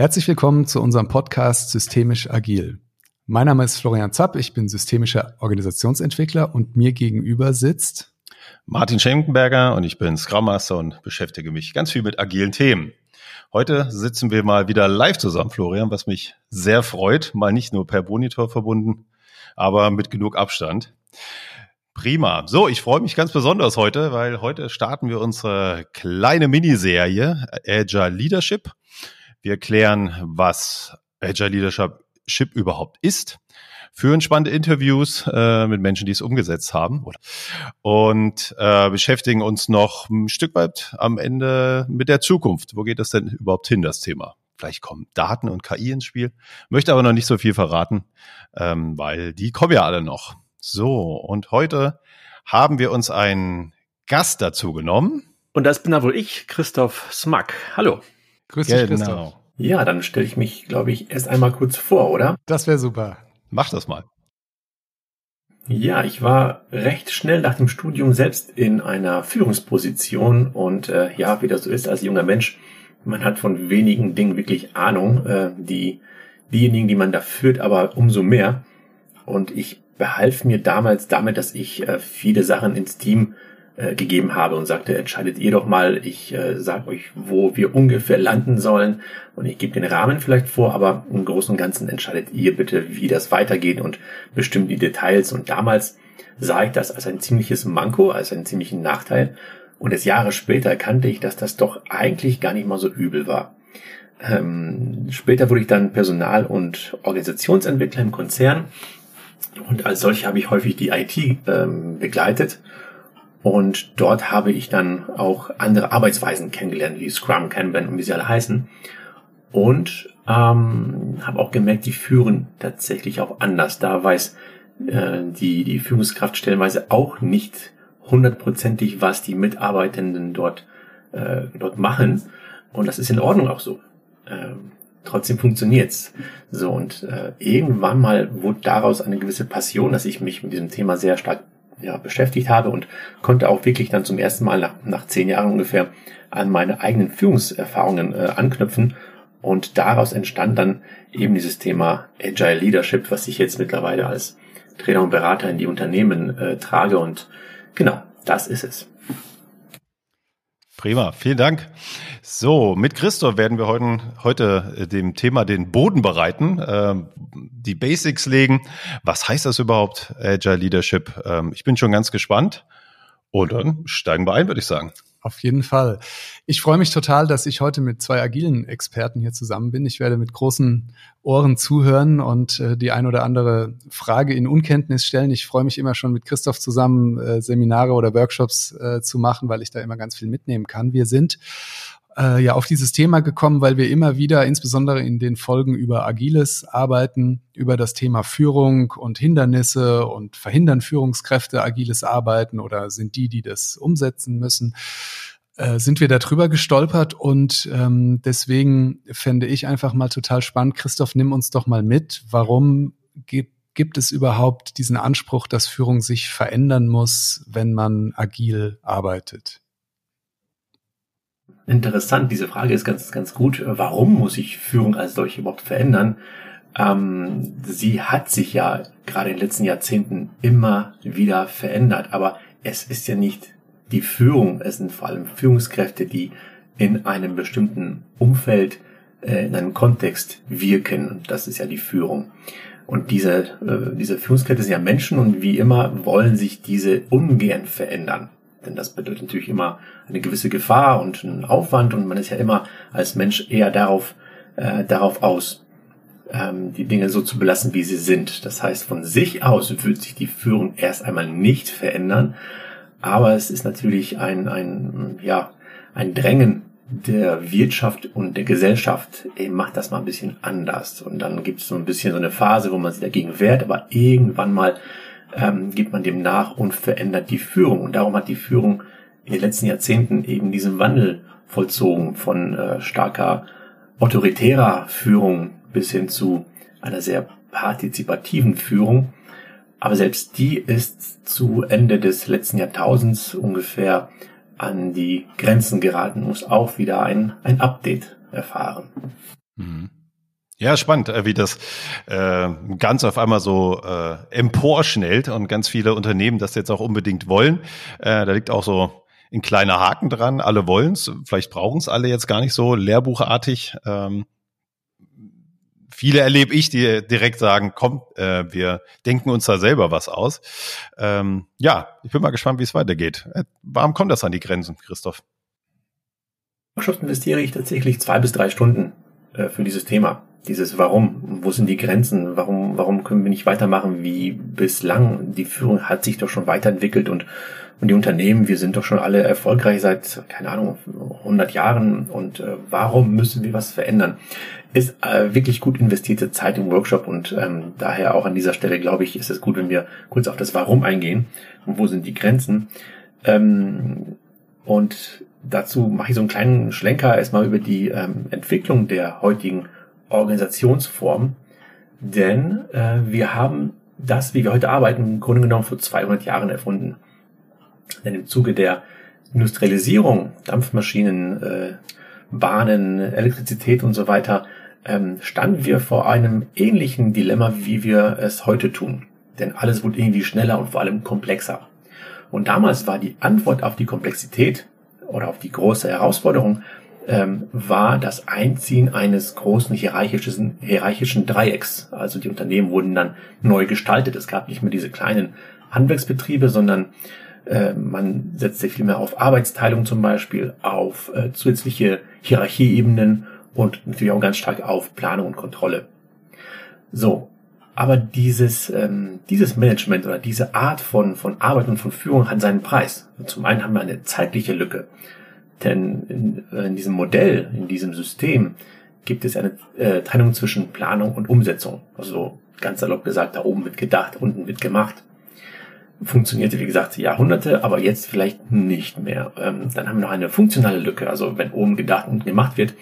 Herzlich willkommen zu unserem Podcast Systemisch Agil. Mein Name ist Florian Zapp, ich bin systemischer Organisationsentwickler und mir gegenüber sitzt Martin Schenkenberger und ich bin Scrum Master und beschäftige mich ganz viel mit agilen Themen. Heute sitzen wir mal wieder live zusammen, Florian, was mich sehr freut, mal nicht nur per Monitor verbunden, aber mit genug Abstand. Prima. So, ich freue mich ganz besonders heute, weil heute starten wir unsere kleine Miniserie Agile Leadership. Wir klären, was Agile Leadership überhaupt ist, führen spannende Interviews äh, mit Menschen, die es umgesetzt haben und äh, beschäftigen uns noch ein Stück weit am Ende mit der Zukunft. Wo geht das denn überhaupt hin, das Thema? Vielleicht kommen Daten und KI ins Spiel, möchte aber noch nicht so viel verraten, ähm, weil die kommen ja alle noch. So, und heute haben wir uns einen Gast dazu genommen. Und das bin da wohl ich, Christoph Smack. Hallo. Grüß dich, genau. Christoph. Ja, dann stelle ich mich, glaube ich, erst einmal kurz vor, oder? Das wäre super. Mach das mal. Ja, ich war recht schnell nach dem Studium selbst in einer Führungsposition und äh, ja, wie das so ist als junger Mensch, man hat von wenigen Dingen wirklich Ahnung, äh, die diejenigen, die man da führt, aber umso mehr. Und ich behalf mir damals damit, dass ich äh, viele Sachen ins Team äh, gegeben habe und sagte, entscheidet ihr doch mal, ich äh, sage euch, wo wir ungefähr landen sollen und ich gebe den Rahmen vielleicht vor, aber im Großen und Ganzen entscheidet ihr bitte, wie das weitergeht und bestimmt die Details. Und damals sah ich das als ein ziemliches Manko, als einen ziemlichen Nachteil. Und es Jahre später erkannte ich, dass das doch eigentlich gar nicht mal so übel war. Ähm, später wurde ich dann Personal- und Organisationsentwickler im Konzern und als solche habe ich häufig die IT ähm, begleitet und dort habe ich dann auch andere Arbeitsweisen kennengelernt, wie Scrum, Kanban und wie sie alle heißen. Und ähm, habe auch gemerkt, die führen tatsächlich auch anders. Da weiß äh, die, die Führungskraft stellenweise auch nicht hundertprozentig, was die Mitarbeitenden dort, äh, dort machen. Und das ist in Ordnung auch so. Ähm, trotzdem funktioniert's. So, und äh, irgendwann mal wurde daraus eine gewisse Passion, dass ich mich mit diesem Thema sehr stark ja, beschäftigt habe und konnte auch wirklich dann zum ersten Mal nach, nach zehn Jahren ungefähr an meine eigenen Führungserfahrungen äh, anknüpfen. Und daraus entstand dann eben dieses Thema Agile Leadership, was ich jetzt mittlerweile als Trainer und Berater in die Unternehmen äh, trage. Und genau, das ist es. Prima, vielen Dank. So, mit Christoph werden wir heute, heute äh, dem Thema den Boden bereiten, äh, die Basics legen. Was heißt das überhaupt, Agile Leadership? Ähm, ich bin schon ganz gespannt. Und dann steigen wir ein, würde ich sagen. Auf jeden Fall. Ich freue mich total, dass ich heute mit zwei agilen Experten hier zusammen bin. Ich werde mit großen Ohren zuhören und äh, die ein oder andere Frage in Unkenntnis stellen. Ich freue mich immer schon mit Christoph zusammen äh, Seminare oder Workshops äh, zu machen, weil ich da immer ganz viel mitnehmen kann. Wir sind äh, ja auf dieses Thema gekommen, weil wir immer wieder, insbesondere in den Folgen über agiles Arbeiten, über das Thema Führung und Hindernisse und verhindern Führungskräfte agiles Arbeiten oder sind die, die das umsetzen müssen, äh, sind wir darüber gestolpert und ähm, deswegen fände ich einfach mal total spannend. Christoph, nimm uns doch mal mit. Warum gibt gibt es überhaupt diesen Anspruch, dass Führung sich verändern muss, wenn man agil arbeitet? Interessant, diese Frage ist ganz, ganz gut. Warum muss sich Führung als solche überhaupt verändern? Ähm, sie hat sich ja gerade in den letzten Jahrzehnten immer wieder verändert, aber es ist ja nicht die Führung, es sind vor allem Führungskräfte, die in einem bestimmten Umfeld, äh, in einem Kontext wirken. Das ist ja die Führung. Und diese, äh, diese Führungskräfte sind ja Menschen und wie immer wollen sich diese ungern verändern. Denn das bedeutet natürlich immer eine gewisse Gefahr und einen Aufwand und man ist ja immer als Mensch eher darauf, äh, darauf aus, ähm, die Dinge so zu belassen, wie sie sind. Das heißt, von sich aus wird sich die Führung erst einmal nicht verändern, aber es ist natürlich ein, ein, ja, ein Drängen der Wirtschaft und der Gesellschaft, eben macht das mal ein bisschen anders. Und dann gibt es so ein bisschen so eine Phase, wo man sich dagegen wehrt, aber irgendwann mal ähm, gibt man dem nach und verändert die Führung. Und darum hat die Führung in den letzten Jahrzehnten eben diesen Wandel vollzogen von äh, starker autoritärer Führung bis hin zu einer sehr partizipativen Führung. Aber selbst die ist zu Ende des letzten Jahrtausends ungefähr an die Grenzen geraten, muss auch wieder ein, ein Update erfahren. Mhm. Ja, spannend, äh, wie das äh, ganz auf einmal so äh, emporschnellt und ganz viele Unternehmen das jetzt auch unbedingt wollen. Äh, da liegt auch so ein kleiner Haken dran. Alle wollen es, vielleicht brauchen es alle jetzt gar nicht so lehrbuchartig. Ähm, viele erlebe ich, die direkt sagen, komm, äh, wir denken uns da selber was aus. Ähm, ja, ich bin mal gespannt, wie es weitergeht. Äh, warum kommt das an die Grenzen, Christoph? Workshops investiere ich tatsächlich zwei bis drei Stunden äh, für dieses Thema dieses Warum, wo sind die Grenzen, warum, warum können wir nicht weitermachen wie bislang? Die Führung hat sich doch schon weiterentwickelt und, und die Unternehmen, wir sind doch schon alle erfolgreich seit, keine Ahnung, 100 Jahren und äh, warum müssen wir was verändern? Ist äh, wirklich gut investierte Zeit im Workshop und ähm, daher auch an dieser Stelle, glaube ich, ist es gut, wenn wir kurz auf das Warum eingehen und wo sind die Grenzen. Ähm, und dazu mache ich so einen kleinen Schlenker erstmal über die ähm, Entwicklung der heutigen Organisationsform, denn äh, wir haben das, wie wir heute arbeiten, im Grunde genommen vor 200 Jahren erfunden. Denn im Zuge der Industrialisierung, Dampfmaschinen, äh, Bahnen, Elektrizität und so weiter, ähm, standen wir vor einem ähnlichen Dilemma, wie wir es heute tun. Denn alles wurde irgendwie schneller und vor allem komplexer. Und damals war die Antwort auf die Komplexität oder auf die große Herausforderung ähm, war das Einziehen eines großen hierarchischen, hierarchischen Dreiecks. Also die Unternehmen wurden dann neu gestaltet. Es gab nicht mehr diese kleinen Handwerksbetriebe, sondern äh, man setzte viel auf Arbeitsteilung zum Beispiel, auf äh, zusätzliche Hierarchieebenen und natürlich auch ganz stark auf Planung und Kontrolle. So, aber dieses, ähm, dieses Management oder diese Art von, von Arbeit und von Führung hat seinen Preis. zum einen haben wir eine zeitliche Lücke. Denn in, äh, in diesem Modell, in diesem System gibt es eine äh, Trennung zwischen Planung und Umsetzung. Also ganz salopp gesagt, da oben wird gedacht, unten wird gemacht. Funktionierte, wie gesagt, Jahrhunderte, aber jetzt vielleicht nicht mehr. Ähm, dann haben wir noch eine funktionale Lücke. Also wenn oben gedacht und gemacht wird,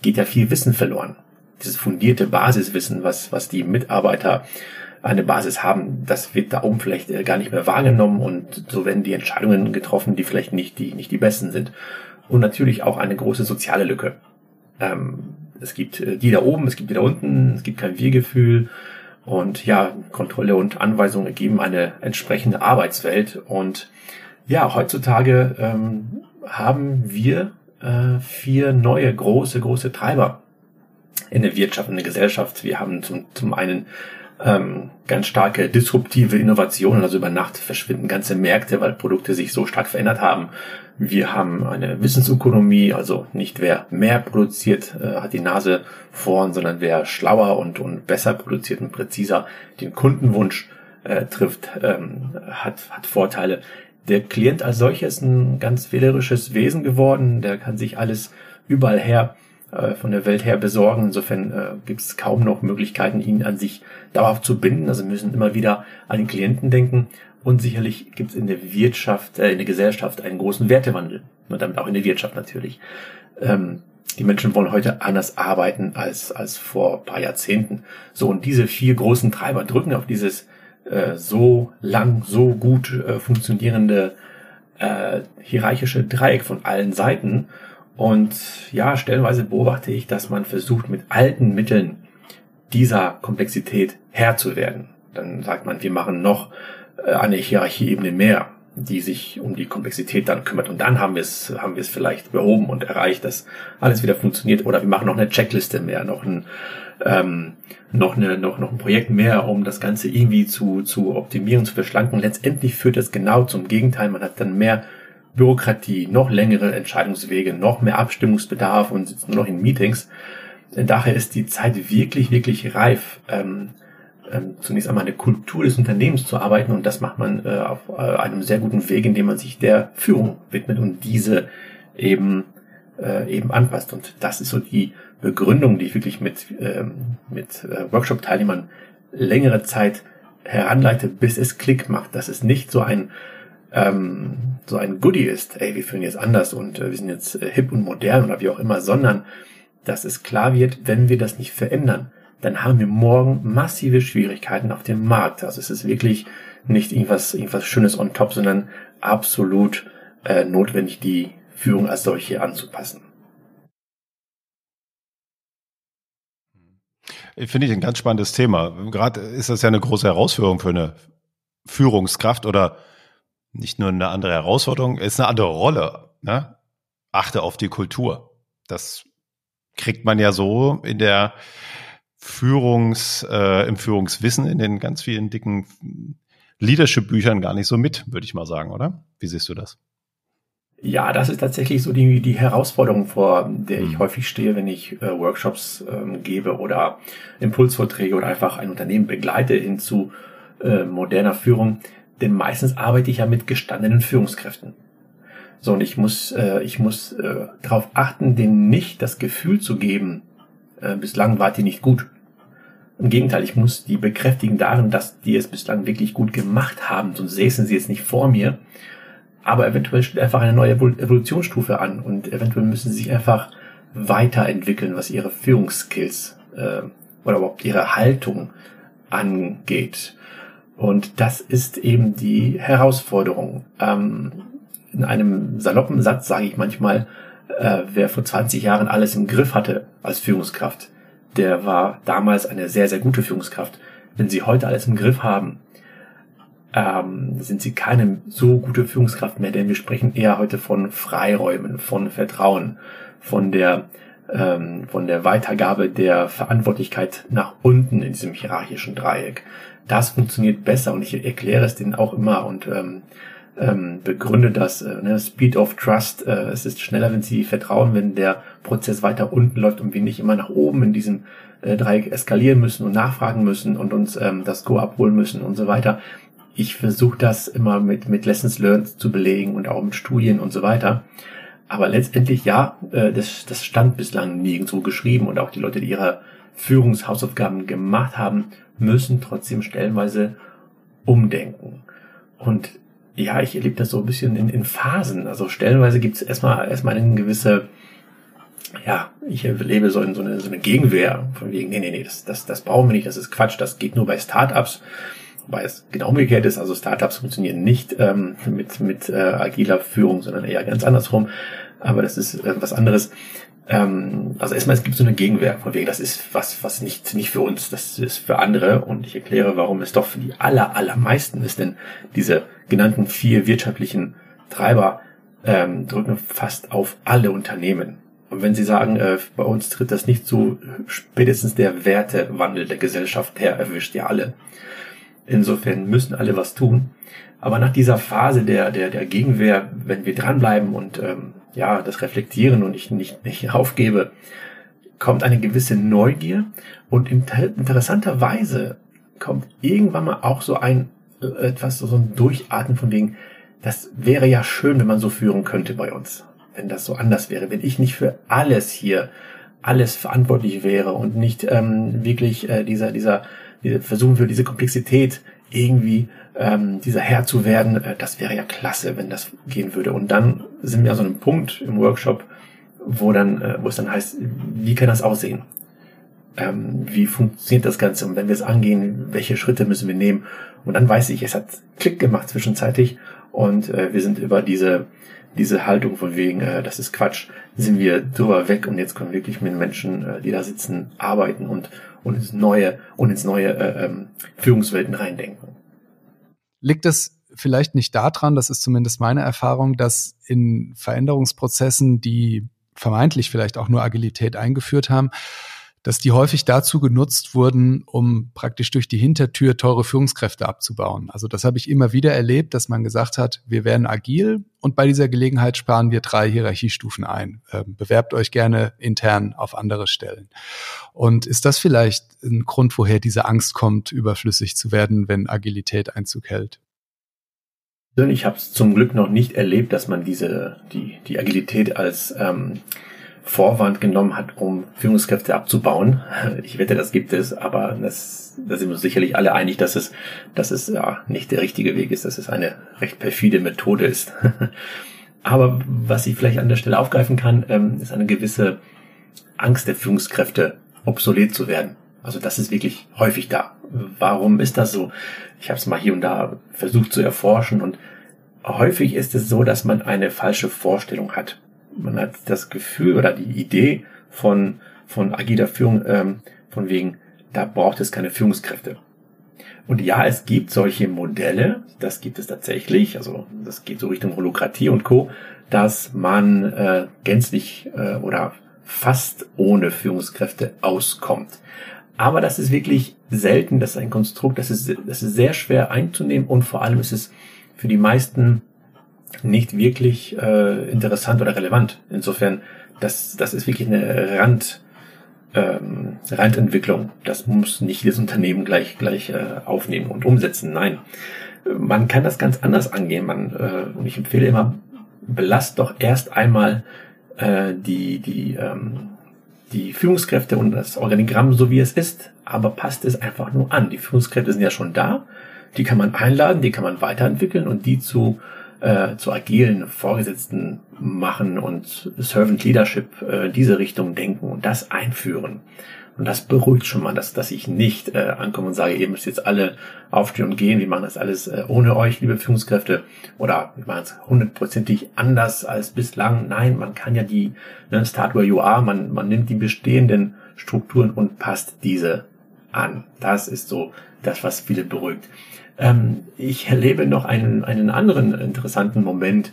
geht ja viel Wissen verloren. Dieses fundierte Basiswissen, was, was die Mitarbeiter eine Basis haben, das wird da oben vielleicht äh, gar nicht mehr wahrgenommen und so werden die Entscheidungen getroffen, die vielleicht nicht die, nicht die besten sind und natürlich auch eine große soziale Lücke. Ähm, es gibt äh, die da oben, es gibt die da unten, es gibt kein Wir-Gefühl und ja, Kontrolle und Anweisungen ergeben eine entsprechende Arbeitswelt und ja, heutzutage ähm, haben wir äh, vier neue große, große Treiber in der Wirtschaft, in der Gesellschaft. Wir haben zum, zum einen ähm, ganz starke disruptive Innovationen, also über Nacht verschwinden ganze Märkte, weil Produkte sich so stark verändert haben. Wir haben eine Wissensökonomie, also nicht wer mehr produziert, äh, hat die Nase vorn, sondern wer schlauer und, und besser produziert und präziser den Kundenwunsch äh, trifft, ähm, hat, hat Vorteile. Der Klient als solches ist ein ganz wählerisches Wesen geworden, der kann sich alles überall her äh, von der Welt her besorgen. Insofern äh, gibt es kaum noch Möglichkeiten, ihn an sich dauerhaft zu binden. Also müssen immer wieder an den Klienten denken. Und sicherlich gibt es in der Wirtschaft, äh, in der Gesellschaft einen großen Wertewandel. Und damit auch in der Wirtschaft natürlich. Ähm, die Menschen wollen heute anders arbeiten als, als vor paar Jahrzehnten. So, und diese vier großen Treiber drücken auf dieses äh, so lang, so gut äh, funktionierende äh, hierarchische Dreieck von allen Seiten. Und ja, stellenweise beobachte ich, dass man versucht, mit alten Mitteln dieser Komplexität Herr zu werden. Dann sagt man, wir machen noch äh, eine Hierarchieebene mehr, die sich um die Komplexität dann kümmert. Und dann haben wir es, haben wir es vielleicht behoben und erreicht, dass alles wieder funktioniert. Oder wir machen noch eine Checkliste mehr, noch ein, ähm, noch eine, noch, noch ein Projekt mehr, um das Ganze irgendwie zu, zu optimieren, zu verschlanken. Letztendlich führt das genau zum Gegenteil. Man hat dann mehr Bürokratie, noch längere Entscheidungswege, noch mehr Abstimmungsbedarf und sitzt nur noch in Meetings. Daher ist die Zeit wirklich, wirklich reif, ähm, ähm, zunächst einmal eine Kultur des Unternehmens zu arbeiten und das macht man äh, auf äh, einem sehr guten Weg, indem man sich der Führung widmet und diese eben äh, eben anpasst. Und das ist so die Begründung, die ich wirklich mit, ähm, mit äh, Workshop-Teilnehmern längere Zeit heranleite, bis es Klick macht. Das ist nicht so ein ähm, so ein Goodie ist, ey, wir führen jetzt anders und äh, wir sind jetzt äh, hip und modern oder wie auch immer, sondern dass es klar wird, wenn wir das nicht verändern, dann haben wir morgen massive Schwierigkeiten auf dem Markt. Also es ist wirklich nicht irgendwas, irgendwas Schönes on top, sondern absolut äh, notwendig, die Führung als solche anzupassen. Finde ich ein ganz spannendes Thema. Gerade ist das ja eine große Herausforderung für eine Führungskraft oder nicht nur eine andere Herausforderung, ist eine andere Rolle. Ne? Achte auf die Kultur. Das kriegt man ja so in der Führungs, äh, im Führungswissen in den ganz vielen dicken Leadership-Büchern gar nicht so mit, würde ich mal sagen, oder? Wie siehst du das? Ja, das ist tatsächlich so die, die Herausforderung, vor der ich mhm. häufig stehe, wenn ich äh, Workshops ähm, gebe oder Impulsvorträge oder einfach ein Unternehmen begleite hin zu äh, moderner Führung. Denn meistens arbeite ich ja mit gestandenen Führungskräften. So, und ich muss, äh, ich muss äh, darauf achten, denen nicht das Gefühl zu geben, äh, bislang wart ihr nicht gut. Im Gegenteil, ich muss die bekräftigen darin, dass die es bislang wirklich gut gemacht haben, sonst säßen sie jetzt nicht vor mir. Aber eventuell steht einfach eine neue Evolutionsstufe an und eventuell müssen sie sich einfach weiterentwickeln, was ihre Führungsskills äh, oder überhaupt ihre Haltung angeht. Und das ist eben die Herausforderung. Ähm, in einem saloppen Satz sage ich manchmal, äh, wer vor 20 Jahren alles im Griff hatte als Führungskraft, der war damals eine sehr, sehr gute Führungskraft. Wenn Sie heute alles im Griff haben, ähm, sind Sie keine so gute Führungskraft mehr, denn wir sprechen eher heute von Freiräumen, von Vertrauen, von der ähm, von der Weitergabe der Verantwortlichkeit nach unten in diesem hierarchischen Dreieck. Das funktioniert besser und ich erkläre es denen auch immer und ähm, ähm, begründe das. Äh, ne? Speed of Trust. Äh, es ist schneller, wenn Sie vertrauen, wenn der Prozess weiter unten läuft und wir nicht immer nach oben in diesem äh, Dreieck eskalieren müssen und nachfragen müssen und uns ähm, das Go abholen müssen und so weiter. Ich versuche das immer mit, mit Lessons Learned zu belegen und auch mit Studien und so weiter. Aber letztendlich, ja, äh, das, das stand bislang nirgendwo geschrieben und auch die Leute, die ihre Führungshausaufgaben gemacht haben, müssen trotzdem stellenweise umdenken. Und ja, ich erlebe das so ein bisschen in, in Phasen. Also stellenweise gibt es erstmal erstmal eine gewisse, ja, ich erlebe so, in, so, eine, so eine Gegenwehr von wegen, nee, nee, nee, das, das, das brauchen wir nicht, das ist Quatsch, das geht nur bei Startups. Wobei es genau umgekehrt ist, also Startups funktionieren nicht ähm, mit, mit äh, agiler Führung, sondern eher ganz andersrum. Aber das ist äh, was anderes. Ähm, also erstmal, es gibt so eine Gegenwehr, von wegen, das ist was, was nicht, nicht für uns, das ist für andere. Und ich erkläre, warum es doch für die aller, allermeisten ist, denn diese genannten vier wirtschaftlichen Treiber ähm, drücken fast auf alle Unternehmen. Und wenn Sie sagen, äh, bei uns tritt das nicht zu, spätestens der Wertewandel der Gesellschaft her erwischt ja alle. Insofern müssen alle was tun. Aber nach dieser Phase der, der, der Gegenwehr, wenn wir dranbleiben und ähm, ja, das reflektieren und ich nicht, nicht aufgebe, kommt eine gewisse Neugier und interessanterweise kommt irgendwann mal auch so ein äh, etwas, so ein Durchatmen von wegen, das wäre ja schön, wenn man so führen könnte bei uns. Wenn das so anders wäre, wenn ich nicht für alles hier alles verantwortlich wäre und nicht ähm, wirklich äh, dieser, dieser, versuchen wir diese Komplexität irgendwie ähm, dieser Herr zu werden, äh, das wäre ja klasse, wenn das gehen würde. Und dann sind wir an so einem Punkt im Workshop, wo dann, äh, wo es dann heißt, wie kann das aussehen? Ähm, wie funktioniert das Ganze? Und wenn wir es angehen, welche Schritte müssen wir nehmen? Und dann weiß ich, es hat Klick gemacht zwischenzeitlich und äh, wir sind über diese diese Haltung von wegen, äh, das ist Quatsch, sind wir drüber weg und jetzt können wir wirklich mit Menschen, äh, die da sitzen, arbeiten und, und ins neue und ins neue äh, ähm, Führungswelten reindenken. Liegt es vielleicht nicht daran, das ist zumindest meine Erfahrung, dass in Veränderungsprozessen, die vermeintlich vielleicht auch nur Agilität eingeführt haben, dass die häufig dazu genutzt wurden, um praktisch durch die Hintertür teure Führungskräfte abzubauen. Also das habe ich immer wieder erlebt, dass man gesagt hat, wir werden agil und bei dieser Gelegenheit sparen wir drei Hierarchiestufen ein. Ähm, bewerbt euch gerne intern auf andere Stellen. Und ist das vielleicht ein Grund, woher diese Angst kommt, überflüssig zu werden, wenn Agilität Einzug hält? Ich habe es zum Glück noch nicht erlebt, dass man diese die die Agilität als ähm, Vorwand genommen hat, um Führungskräfte abzubauen. Ich wette, das gibt es, aber das, da sind wir uns sicherlich alle einig, dass es, dass es ja nicht der richtige Weg ist, dass es eine recht perfide Methode ist. Aber was ich vielleicht an der Stelle aufgreifen kann, ähm, ist eine gewisse Angst der Führungskräfte, obsolet zu werden. Also das ist wirklich häufig da. Warum ist das so? Ich habe es mal hier und da versucht zu erforschen und häufig ist es so, dass man eine falsche Vorstellung hat man hat das Gefühl oder die Idee von, von agiler Führung, ähm, von wegen, da braucht es keine Führungskräfte. Und ja, es gibt solche Modelle, das gibt es tatsächlich, also das geht so Richtung Holokratie und Co., dass man äh, gänzlich äh, oder fast ohne Führungskräfte auskommt. Aber das ist wirklich selten, das ist ein Konstrukt, das ist, das ist sehr schwer einzunehmen und vor allem ist es für die meisten nicht wirklich äh, interessant oder relevant. Insofern, das, das ist wirklich eine Rand, ähm, Randentwicklung. Das muss nicht jedes Unternehmen gleich, gleich äh, aufnehmen und umsetzen. Nein, man kann das ganz anders angehen. Man, äh, und ich empfehle immer, belast doch erst einmal äh, die, die, ähm, die Führungskräfte und das Organigramm so wie es ist, aber passt es einfach nur an. Die Führungskräfte sind ja schon da, die kann man einladen, die kann man weiterentwickeln und die zu äh, zu agilen Vorgesetzten machen und Servant Leadership äh, diese Richtung denken und das einführen. Und das beruhigt schon mal, dass, dass ich nicht äh, ankomme und sage, ihr müsst jetzt alle aufstehen und gehen, wir machen das alles äh, ohne euch, liebe Führungskräfte, oder wir machen es hundertprozentig anders als bislang. Nein, man kann ja die ne, Start where you are, man, man nimmt die bestehenden Strukturen und passt diese an. Das ist so das, was viele beruhigt. Ähm, ich erlebe noch einen, einen anderen interessanten Moment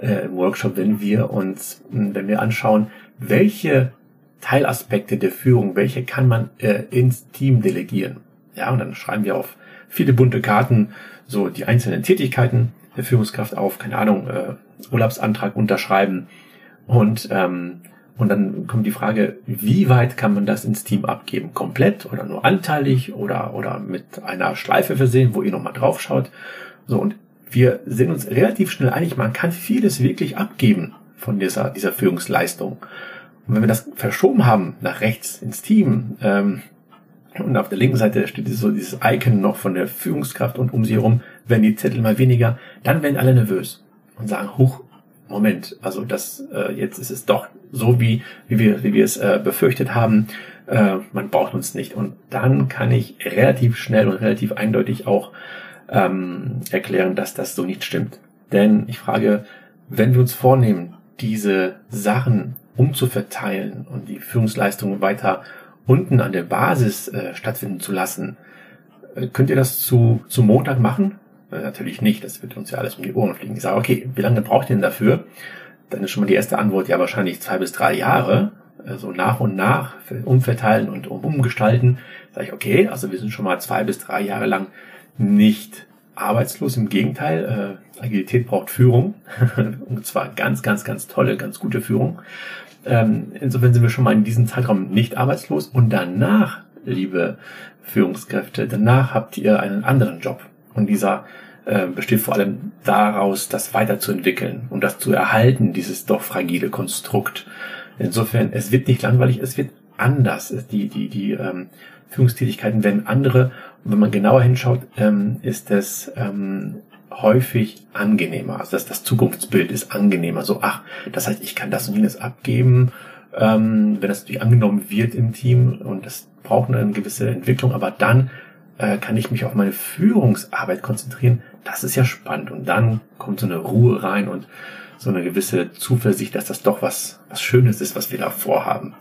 äh, im Workshop, wenn wir uns, hm, wenn wir anschauen, welche Teilaspekte der Führung, welche kann man äh, ins Team delegieren. Ja, und dann schreiben wir auf viele bunte Karten so die einzelnen Tätigkeiten der Führungskraft auf, keine Ahnung, äh, Urlaubsantrag unterschreiben und ähm, und dann kommt die Frage, wie weit kann man das ins Team abgeben? Komplett oder nur anteilig oder, oder mit einer Schleife versehen, wo ihr nochmal drauf schaut? So, und wir sind uns relativ schnell einig, man kann vieles wirklich abgeben von dieser, dieser Führungsleistung. Und wenn wir das verschoben haben nach rechts ins Team, ähm, und auf der linken Seite steht so dieses Icon noch von der Führungskraft und um sie herum werden die Zettel mal weniger, dann werden alle nervös und sagen, huch, Moment, also das äh, jetzt ist es doch so wie wie wir wie wir es äh, befürchtet haben. Äh, man braucht uns nicht und dann kann ich relativ schnell und relativ eindeutig auch ähm, erklären, dass das so nicht stimmt. Denn ich frage, wenn wir uns vornehmen, diese Sachen umzuverteilen und die Führungsleistungen weiter unten an der Basis äh, stattfinden zu lassen, äh, könnt ihr das zu, zu Montag machen? Äh, natürlich nicht, das wird uns ja alles um die Ohren fliegen. Ich sage, okay, wie lange braucht ihr denn dafür? Dann ist schon mal die erste Antwort, ja wahrscheinlich zwei bis drei Jahre. Also nach und nach umverteilen und umgestalten. Sage ich, okay, also wir sind schon mal zwei bis drei Jahre lang nicht arbeitslos. Im Gegenteil, äh, Agilität braucht Führung. und zwar ganz, ganz, ganz tolle, ganz gute Führung. Ähm, insofern sind wir schon mal in diesem Zeitraum nicht arbeitslos. Und danach, liebe Führungskräfte, danach habt ihr einen anderen Job. Und dieser äh, besteht vor allem daraus, das weiterzuentwickeln und das zu erhalten, dieses doch fragile Konstrukt. Insofern, es wird nicht langweilig, es wird anders. Die, die, die ähm, Führungstätigkeiten werden andere. Und wenn man genauer hinschaut, ähm, ist es ähm, häufig angenehmer. Also das, das Zukunftsbild ist angenehmer. So, ach, das heißt, ich kann das und jenes abgeben, ähm, wenn das natürlich angenommen wird im Team und das braucht eine gewisse Entwicklung, aber dann äh, kann ich mich auf meine Führungsarbeit konzentrieren. Das ist ja spannend. Und dann kommt so eine Ruhe rein und so eine gewisse Zuversicht, dass das doch was, was Schönes ist, was wir da vorhaben.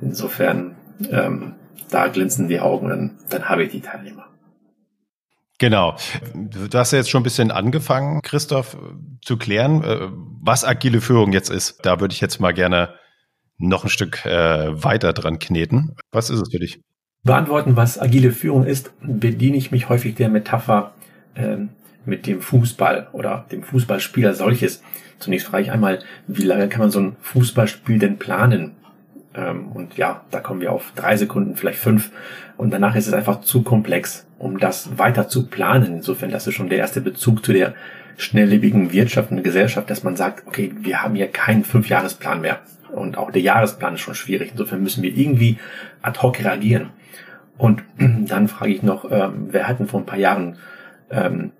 Insofern, ähm, da glänzen die Augen, dann, dann habe ich die Teilnehmer. Genau. Du hast ja jetzt schon ein bisschen angefangen, Christoph, zu klären, äh, was agile Führung jetzt ist. Da würde ich jetzt mal gerne noch ein Stück äh, weiter dran kneten. Was ist es für dich? beantworten, was agile Führung ist, bediene ich mich häufig der Metapher ähm, mit dem Fußball oder dem Fußballspieler solches. Zunächst frage ich einmal, wie lange kann man so ein Fußballspiel denn planen? Ähm, und ja, da kommen wir auf drei Sekunden, vielleicht fünf. Und danach ist es einfach zu komplex, um das weiter zu planen. Insofern, das ist schon der erste Bezug zu der schnelllebigen Wirtschaft und Gesellschaft, dass man sagt, okay, wir haben hier keinen Fünfjahresplan mehr. Und auch der Jahresplan ist schon schwierig. Insofern müssen wir irgendwie ad hoc reagieren. Und dann frage ich noch, ähm, wer hat denn vor ein paar Jahren ähm,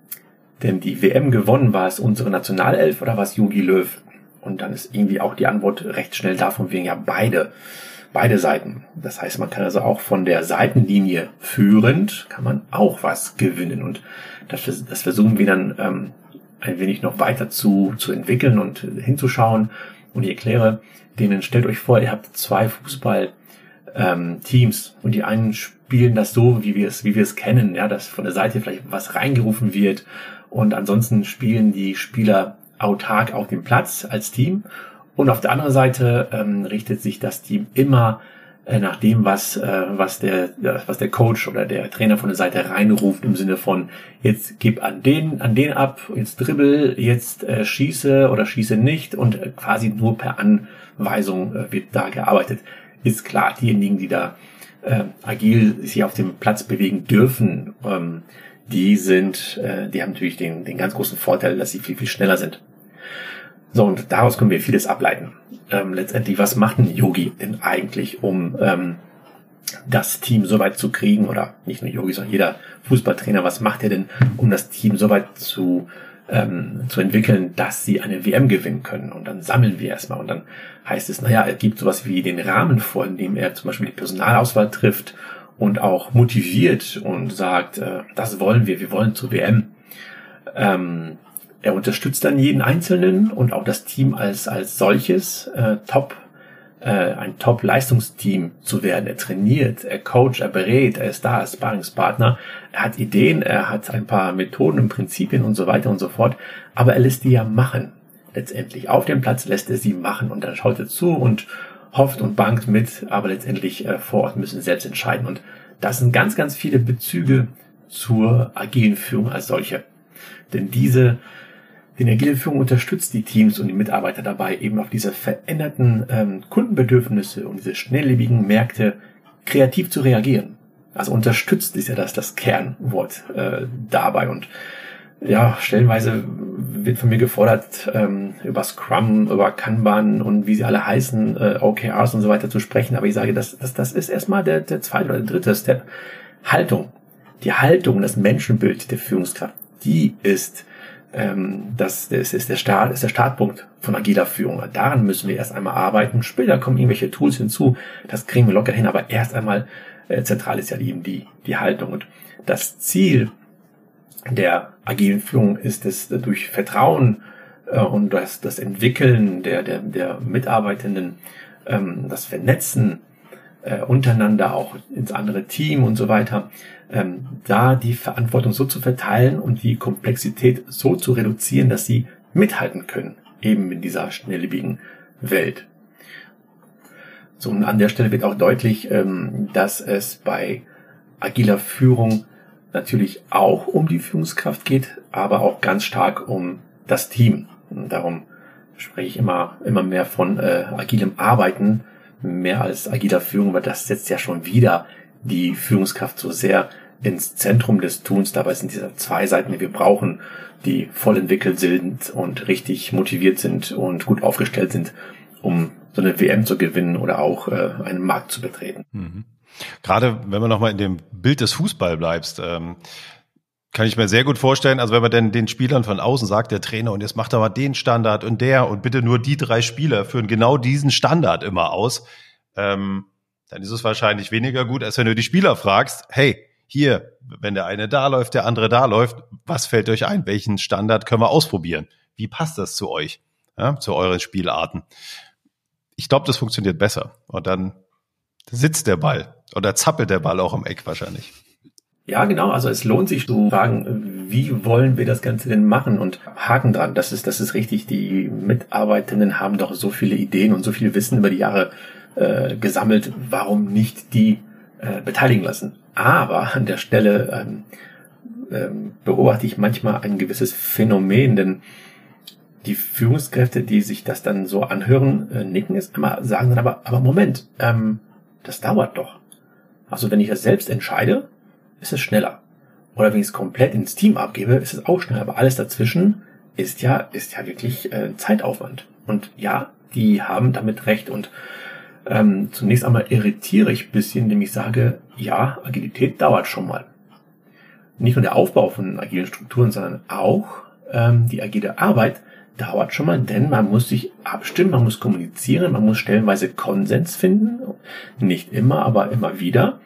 denn die WM gewonnen? War es unsere Nationalelf oder war es Jogi Löw? Und dann ist irgendwie auch die Antwort recht schnell davon wegen ja beide, beide Seiten. Das heißt, man kann also auch von der Seitenlinie führend, kann man auch was gewinnen. Und das, das versuchen wir dann ähm, ein wenig noch weiter zu, zu entwickeln und hinzuschauen. Und ich erkläre denen, stellt euch vor, ihr habt zwei Fußball ähm, Teams und die einen spielen das so, wie wir es, wie wir es kennen, ja, dass von der Seite vielleicht was reingerufen wird und ansonsten spielen die Spieler autark auf dem Platz als Team und auf der anderen Seite ähm, richtet sich das Team immer äh, nach dem, was, äh, was, der, was der Coach oder der Trainer von der Seite reinruft im Sinne von jetzt gib an den, an den ab, jetzt dribbel, jetzt äh, schieße oder schieße nicht und äh, quasi nur per Anweisung äh, wird da gearbeitet. Ist klar, diejenigen, die da äh, agil sich auf dem Platz bewegen dürfen, ähm, die sind, äh, die haben natürlich den, den ganz großen Vorteil, dass sie viel, viel schneller sind. So, und daraus können wir vieles ableiten. Ähm, letztendlich, was macht ein Yogi denn eigentlich, um ähm, das Team so weit zu kriegen, oder nicht nur Yogi, sondern jeder Fußballtrainer, was macht er denn, um das Team so weit zu, ähm, zu entwickeln, dass sie eine WM gewinnen können? Und dann sammeln wir erstmal. Und dann heißt es, naja, er gibt sowas wie den Rahmen vor, in dem er zum Beispiel die Personalauswahl trifft und auch motiviert und sagt, äh, das wollen wir, wir wollen zur WM. Ähm, er unterstützt dann jeden Einzelnen und auch das Team als, als solches äh, top, äh, ein Top-Leistungsteam zu werden. Er trainiert, er coacht, er berät, er ist da als Sparringspartner, er hat Ideen, er hat ein paar Methoden und Prinzipien und so weiter und so fort, aber er lässt die ja machen. Letztendlich auf dem Platz lässt er sie machen und dann schaut er zu und hofft und bangt mit, aber letztendlich äh, vor Ort müssen selbst entscheiden. Und das sind ganz, ganz viele Bezüge zur agilen Führung als solche. Denn diese die agile Führung unterstützt die Teams und die Mitarbeiter dabei, eben auf diese veränderten ähm, Kundenbedürfnisse und diese schnelllebigen Märkte kreativ zu reagieren. Also unterstützt ist ja das, das Kernwort äh, dabei. Und ja, stellenweise wird von mir gefordert, ähm, über Scrum, über Kanban und wie sie alle heißen, äh, OKRs und so weiter zu sprechen. Aber ich sage, das, das, das ist erstmal der, der zweite oder der dritte Step. Haltung. Die Haltung, das Menschenbild der Führungskraft, die ist ähm, das, das ist der Start, ist der Startpunkt von agiler Führung. Daran müssen wir erst einmal arbeiten. Später kommen irgendwelche Tools hinzu. Das kriegen wir locker hin. Aber erst einmal äh, zentral ist ja eben die, die Haltung. Und das Ziel der agilen Führung ist es durch Vertrauen äh, und das, das Entwickeln der, der, der Mitarbeitenden, ähm, das Vernetzen äh, untereinander, auch ins andere Team und so weiter, ähm, da die Verantwortung so zu verteilen und die Komplexität so zu reduzieren, dass sie mithalten können, eben in dieser schnelllebigen Welt. So, und an der Stelle wird auch deutlich, ähm, dass es bei agiler Führung natürlich auch um die Führungskraft geht, aber auch ganz stark um das Team. Und darum spreche ich immer, immer mehr von äh, agilem Arbeiten, mehr als agiler Führung, weil das setzt ja schon wieder die Führungskraft so sehr ins Zentrum des Tuns. Dabei sind diese zwei Seiten, die wir brauchen, die voll entwickelt sind und richtig motiviert sind und gut aufgestellt sind, um so eine WM zu gewinnen oder auch äh, einen Markt zu betreten. Mhm. Gerade wenn man nochmal in dem Bild des Fußball bleibst, ähm, kann ich mir sehr gut vorstellen, also wenn man denn den Spielern von außen sagt, der Trainer, und jetzt macht er mal den Standard und der und bitte nur die drei Spieler führen genau diesen Standard immer aus, ähm, dann ist es wahrscheinlich weniger gut, als wenn du die Spieler fragst, hey, hier, wenn der eine da läuft, der andere da läuft, was fällt euch ein? Welchen Standard können wir ausprobieren? Wie passt das zu euch, ja, zu euren Spielarten? Ich glaube, das funktioniert besser. Und dann sitzt der Ball oder zappelt der Ball auch am Eck wahrscheinlich. Ja, genau. Also es lohnt sich zu fragen, wie wollen wir das Ganze denn machen? Und Haken dran, das ist, das ist richtig. Die Mitarbeitenden haben doch so viele Ideen und so viel Wissen über die Jahre äh, gesammelt. Warum nicht die äh, beteiligen lassen? Aber an der Stelle ähm, ähm, beobachte ich manchmal ein gewisses Phänomen, denn die Führungskräfte, die sich das dann so anhören, äh, nicken es sagen dann aber, aber Moment, ähm, das dauert doch. Also wenn ich das selbst entscheide, ist es schneller. Oder wenn ich es komplett ins Team abgebe, ist es auch schneller. Aber alles dazwischen ist ja, ist ja wirklich äh, Zeitaufwand. Und ja, die haben damit recht. Und ähm, zunächst einmal irritiere ich ein bisschen, indem ich sage, ja, Agilität dauert schon mal. Nicht nur der Aufbau von agilen Strukturen, sondern auch ähm, die agile Arbeit dauert schon mal, denn man muss sich abstimmen, man muss kommunizieren, man muss stellenweise Konsens finden. Nicht immer, aber immer wieder.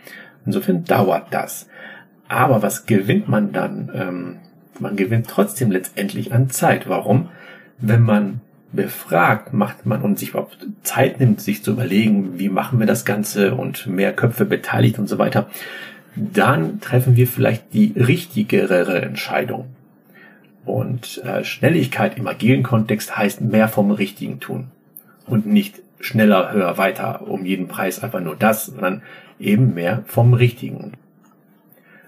Insofern dauert das. Aber was gewinnt man dann? Ähm, man gewinnt trotzdem letztendlich an Zeit. Warum? Wenn man befragt, macht man und sich überhaupt Zeit nimmt, sich zu überlegen, wie machen wir das Ganze und mehr Köpfe beteiligt und so weiter, dann treffen wir vielleicht die richtigere Entscheidung. Und äh, Schnelligkeit im agilen Kontext heißt mehr vom Richtigen tun und nicht schneller, höher, weiter, um jeden Preis einfach nur das, sondern eben mehr vom Richtigen.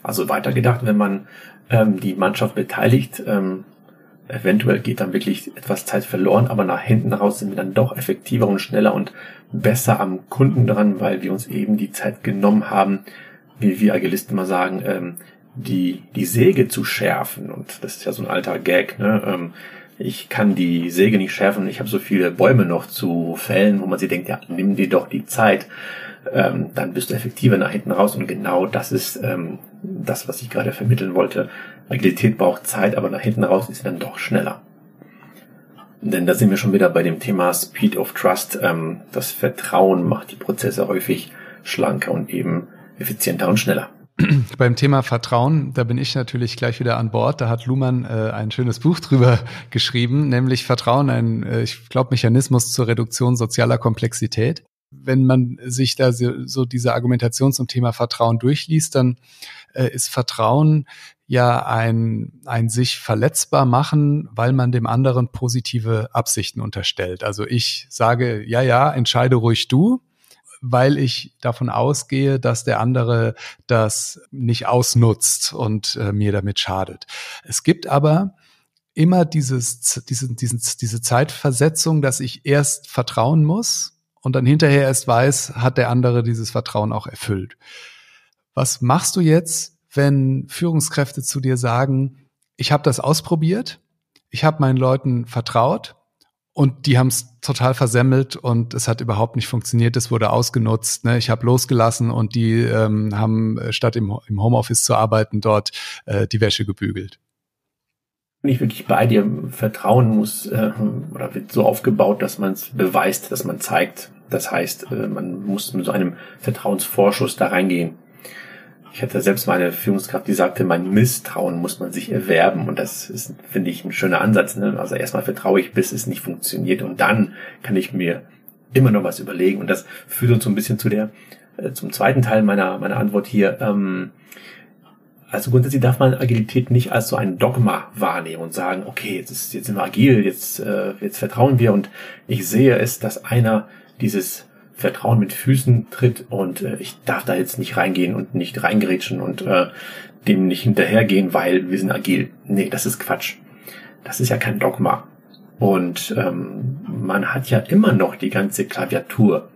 Also weitergedacht, wenn man ähm, die Mannschaft beteiligt, ähm, eventuell geht dann wirklich etwas Zeit verloren, aber nach hinten raus sind wir dann doch effektiver und schneller und besser am Kunden dran, weil wir uns eben die Zeit genommen haben, wie wir Agilisten mal sagen, ähm, die, die Säge zu schärfen. Und das ist ja so ein alter Gag, ne? Ähm, ich kann die Säge nicht schärfen, ich habe so viele Bäume noch zu fällen, wo man sich denkt, ja, nimm dir doch die Zeit. Ähm, dann bist du effektiver nach hinten raus. Und genau das ist ähm, das, was ich gerade vermitteln wollte. Agilität braucht Zeit, aber nach hinten raus ist dann doch schneller. Denn da sind wir schon wieder bei dem Thema Speed of Trust. Ähm, das Vertrauen macht die Prozesse häufig schlanker und eben effizienter und schneller. Beim Thema Vertrauen, da bin ich natürlich gleich wieder an Bord. Da hat Luhmann äh, ein schönes Buch drüber geschrieben, nämlich Vertrauen, ein, äh, ich glaube, Mechanismus zur Reduktion sozialer Komplexität. Wenn man sich da so, so diese Argumentation zum Thema Vertrauen durchliest, dann äh, ist Vertrauen ja ein, ein sich verletzbar machen, weil man dem anderen positive Absichten unterstellt. Also ich sage, ja, ja, entscheide ruhig du weil ich davon ausgehe, dass der andere das nicht ausnutzt und äh, mir damit schadet. Es gibt aber immer dieses, diese, diesen, diese Zeitversetzung, dass ich erst vertrauen muss und dann hinterher erst weiß, hat der andere dieses Vertrauen auch erfüllt. Was machst du jetzt, wenn Führungskräfte zu dir sagen, ich habe das ausprobiert, ich habe meinen Leuten vertraut, und die haben es total versemmelt und es hat überhaupt nicht funktioniert. Es wurde ausgenutzt. Ne? Ich habe losgelassen und die ähm, haben äh, statt im, im Homeoffice zu arbeiten dort äh, die Wäsche gebügelt. Nicht wirklich bei dir. Vertrauen muss äh, oder wird so aufgebaut, dass man es beweist, dass man zeigt. Das heißt, äh, man muss mit so einem Vertrauensvorschuss da reingehen. Ich hatte selbst mal eine Führungskraft, die sagte, mein Misstrauen muss man sich erwerben. Und das ist, finde ich, ein schöner Ansatz. Ne? Also erstmal vertraue ich, bis es nicht funktioniert. Und dann kann ich mir immer noch was überlegen. Und das führt uns so ein bisschen zu der, äh, zum zweiten Teil meiner, meiner Antwort hier. Ähm, also grundsätzlich darf man Agilität nicht als so ein Dogma wahrnehmen und sagen, okay, jetzt, ist, jetzt sind wir agil, jetzt, äh, jetzt vertrauen wir und ich sehe es, dass einer dieses Vertrauen mit Füßen tritt und äh, ich darf da jetzt nicht reingehen und nicht reingerätschen und äh, dem nicht hinterhergehen, weil wir sind agil. Nee, das ist Quatsch. Das ist ja kein Dogma. Und ähm, man hat ja immer noch die ganze Klaviatur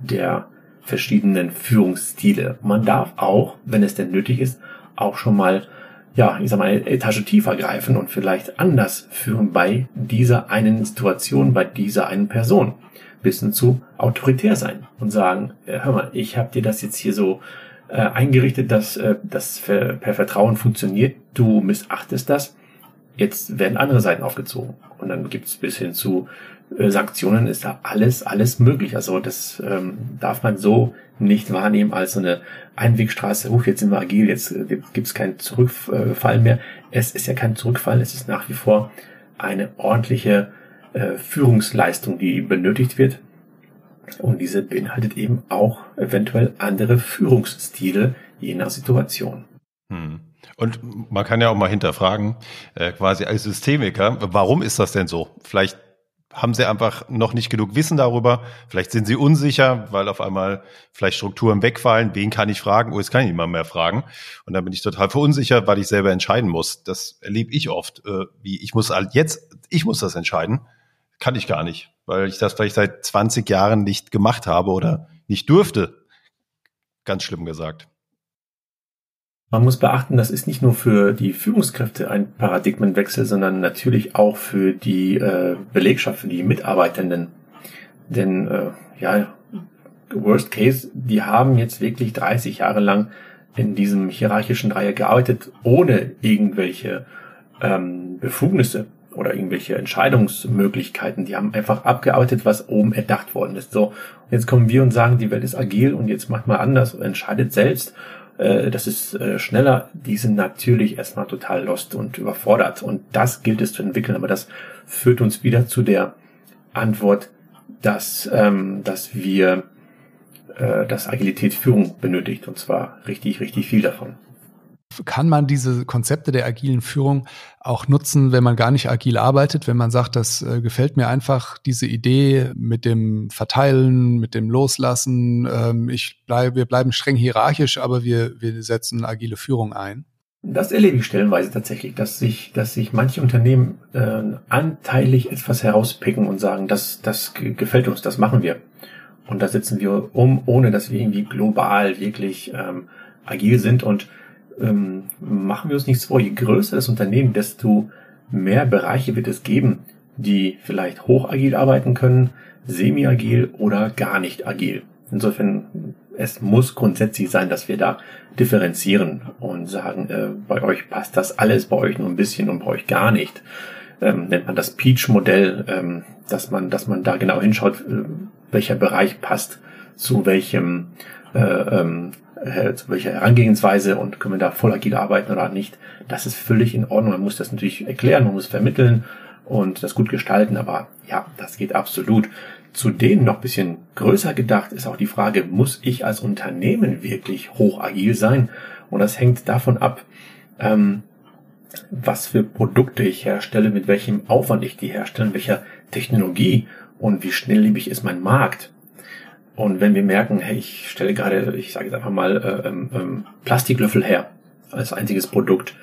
der verschiedenen Führungsstile. Man darf auch, wenn es denn nötig ist, auch schon mal, ja, ich sag mal, eine Etage tiefer greifen und vielleicht anders führen bei dieser einen Situation, bei dieser einen Person bisschen zu autoritär sein und sagen, äh, hör mal, ich habe dir das jetzt hier so äh, eingerichtet, dass äh, das per, per Vertrauen funktioniert, du missachtest das, jetzt werden andere Seiten aufgezogen. Und dann gibt's bis hin zu äh, Sanktionen, ist da alles, alles möglich. Also das ähm, darf man so nicht wahrnehmen als so eine Einwegstraße, uh, jetzt sind wir agil, jetzt äh, gibt's keinen Zurückfall mehr. Es ist ja kein Zurückfall, es ist nach wie vor eine ordentliche äh, Führungsleistung, die benötigt wird. Und diese beinhaltet eben auch eventuell andere Führungsstile je nach Situation. Hm. Und man kann ja auch mal hinterfragen, äh, quasi als Systemiker, warum ist das denn so? Vielleicht haben sie einfach noch nicht genug Wissen darüber. Vielleicht sind sie unsicher, weil auf einmal vielleicht Strukturen wegfallen. Wen kann ich fragen? Oh, jetzt kann ich niemand mehr fragen. Und dann bin ich total verunsichert, weil ich selber entscheiden muss. Das erlebe ich oft, äh, wie ich muss halt jetzt, ich muss das entscheiden kann ich gar nicht, weil ich das vielleicht seit 20 Jahren nicht gemacht habe oder nicht durfte. Ganz schlimm gesagt. Man muss beachten, das ist nicht nur für die Führungskräfte ein Paradigmenwechsel, sondern natürlich auch für die äh, Belegschaft, für die Mitarbeitenden. Denn äh, ja, Worst Case, die haben jetzt wirklich 30 Jahre lang in diesem hierarchischen Dreieck gearbeitet, ohne irgendwelche ähm, Befugnisse oder irgendwelche Entscheidungsmöglichkeiten. Die haben einfach abgearbeitet, was oben erdacht worden ist. So, jetzt kommen wir und sagen, die Welt ist agil und jetzt macht mal anders und entscheidet selbst. Äh, das ist äh, schneller. Die sind natürlich erstmal total lost und überfordert. Und das gilt es zu entwickeln. Aber das führt uns wieder zu der Antwort, dass, ähm, dass wir, äh, dass Agilität Führung benötigt und zwar richtig, richtig viel davon kann man diese Konzepte der agilen Führung auch nutzen, wenn man gar nicht agil arbeitet, wenn man sagt, das äh, gefällt mir einfach, diese Idee mit dem Verteilen, mit dem Loslassen, ähm, ich bleibe, wir bleiben streng hierarchisch, aber wir, wir setzen agile Führung ein? Das erlebe ich stellenweise tatsächlich, dass sich, dass sich manche Unternehmen äh, anteilig etwas herauspicken und sagen, das, das gefällt uns, das machen wir. Und da setzen wir um, ohne dass wir irgendwie global wirklich ähm, agil sind und ähm, machen wir uns nichts vor, je größer das Unternehmen, desto mehr Bereiche wird es geben, die vielleicht hochagil arbeiten können, semi-agil oder gar nicht agil. Insofern, es muss grundsätzlich sein, dass wir da differenzieren und sagen, äh, bei euch passt das alles, bei euch nur ein bisschen und bei euch gar nicht. Ähm, nennt man das Peach-Modell, ähm, dass man, dass man da genau hinschaut, äh, welcher Bereich passt zu welchem äh, ähm, äh, zu welcher Herangehensweise und können wir da voll agil arbeiten oder nicht. Das ist völlig in Ordnung. Man muss das natürlich erklären, man muss vermitteln und das gut gestalten, aber ja, das geht absolut. Zu denen noch bisschen größer gedacht ist auch die Frage, muss ich als Unternehmen wirklich hochagil sein? Und das hängt davon ab, ähm, was für Produkte ich herstelle, mit welchem Aufwand ich die herstelle, welcher Technologie und wie schnelllebig ist mein Markt. Und wenn wir merken, hey, ich stelle gerade, ich sage jetzt einfach mal, äh, ähm, ähm, Plastiklöffel her als einziges Produkt,